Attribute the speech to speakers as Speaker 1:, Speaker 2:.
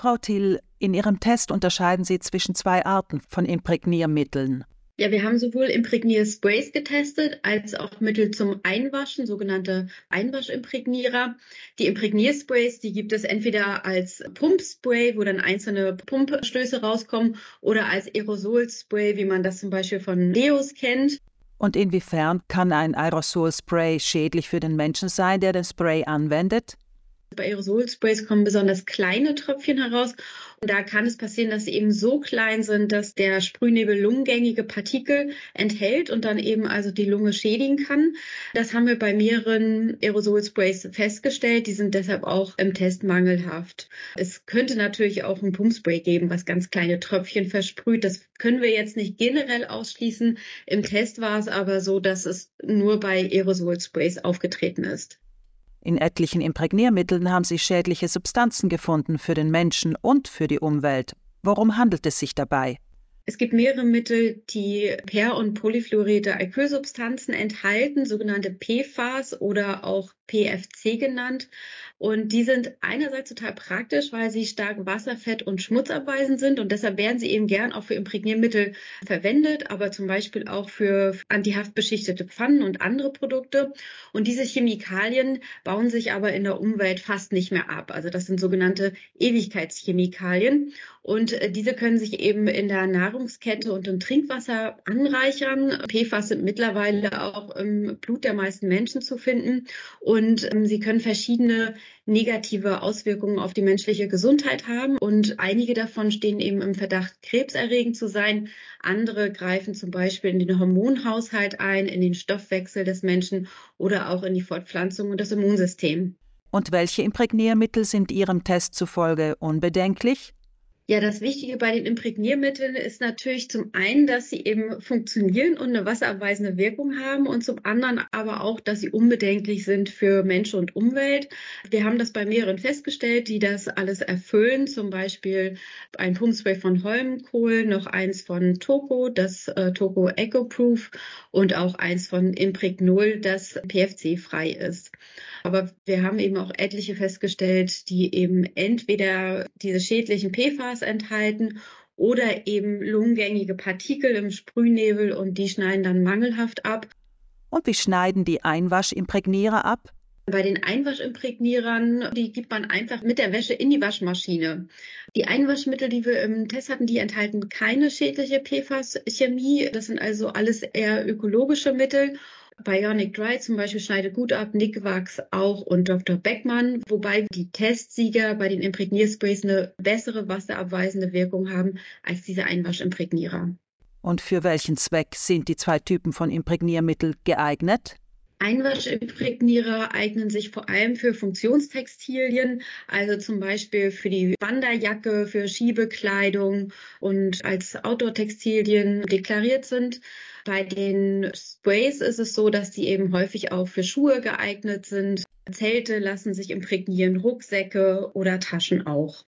Speaker 1: Frau Thiel, in Ihrem Test unterscheiden Sie zwischen zwei Arten von Imprägniermitteln.
Speaker 2: Ja, wir haben sowohl Imprägniersprays getestet als auch Mittel zum Einwaschen, sogenannte Einwaschimprägnierer. Die Imprägniersprays, die gibt es entweder als Pumpspray, wo dann einzelne Pumpstöße rauskommen, oder als Aerosolspray, wie man das zum Beispiel von Leos kennt.
Speaker 1: Und inwiefern kann ein Aerosolspray schädlich für den Menschen sein, der den Spray anwendet?
Speaker 2: Bei Aerosolsprays kommen besonders kleine Tröpfchen heraus und da kann es passieren, dass sie eben so klein sind, dass der Sprühnebel lungengängige Partikel enthält und dann eben also die Lunge schädigen kann. Das haben wir bei mehreren Aerosolsprays festgestellt. Die sind deshalb auch im Test mangelhaft. Es könnte natürlich auch ein Pumpspray geben, was ganz kleine Tröpfchen versprüht. Das können wir jetzt nicht generell ausschließen. Im Test war es aber so, dass es nur bei Aerosolsprays aufgetreten ist.
Speaker 1: In etlichen Imprägniermitteln haben sie schädliche Substanzen gefunden für den Menschen und für die Umwelt. Worum handelt es sich dabei?
Speaker 2: Es gibt mehrere Mittel, die per- und polyfluorierte Alkylsubstanzen enthalten, sogenannte PFAS oder auch PFC genannt. Und die sind einerseits total praktisch, weil sie stark wasserfett- und schmutzabweisend sind und deshalb werden sie eben gern auch für Imprägniermittel verwendet, aber zum Beispiel auch für antihaftbeschichtete Pfannen und andere Produkte. Und diese Chemikalien bauen sich aber in der Umwelt fast nicht mehr ab. Also das sind sogenannte Ewigkeitschemikalien. Und äh, diese können sich eben in der Nahrungskette und im Trinkwasser anreichern. PFAS sind mittlerweile auch im Blut der meisten Menschen zu finden. Und ähm, sie können verschiedene negative Auswirkungen auf die menschliche Gesundheit haben. Und einige davon stehen eben im Verdacht, krebserregend zu sein. Andere greifen zum Beispiel in den Hormonhaushalt ein, in den Stoffwechsel des Menschen oder auch in die Fortpflanzung und das Immunsystem.
Speaker 1: Und welche Imprägniermittel sind Ihrem Test zufolge unbedenklich?
Speaker 2: Ja, das Wichtige bei den Imprägniermitteln ist natürlich zum einen, dass sie eben funktionieren und eine wasserabweisende Wirkung haben und zum anderen aber auch, dass sie unbedenklich sind für Mensch und Umwelt. Wir haben das bei mehreren festgestellt, die das alles erfüllen. Zum Beispiel ein Pumpspray von Holmenkohl, noch eins von Toco, das äh, Toco EcoProof und auch eins von Impregnol, das PFC-frei ist. Aber wir haben eben auch etliche festgestellt, die eben entweder diese schädlichen PFAS enthalten oder eben lungengängige Partikel im Sprühnebel und die schneiden dann mangelhaft ab.
Speaker 1: Und wie schneiden die Einwaschimprägnierer ab?
Speaker 2: Bei den Einwaschimprägnierern, die gibt man einfach mit der Wäsche in die Waschmaschine. Die Einwaschmittel, die wir im Test hatten, die enthalten keine schädliche PFAS-Chemie. Das sind also alles eher ökologische Mittel Bionic Dry zum Beispiel schneidet gut ab, Nick Wax auch und Dr. Beckmann, wobei die Testsieger bei den Imprägniersprays eine bessere wasserabweisende Wirkung haben als diese Einwaschimprägnierer.
Speaker 1: Und für welchen Zweck sind die zwei Typen von Imprägniermittel geeignet?
Speaker 2: Einwaschimprägnierer eignen sich vor allem für Funktionstextilien, also zum Beispiel für die Wanderjacke, für Schiebekleidung und als Outdoor-Textilien deklariert sind. Bei den Sprays ist es so, dass die eben häufig auch für Schuhe geeignet sind. Zelte lassen sich imprägnieren, Rucksäcke oder Taschen auch.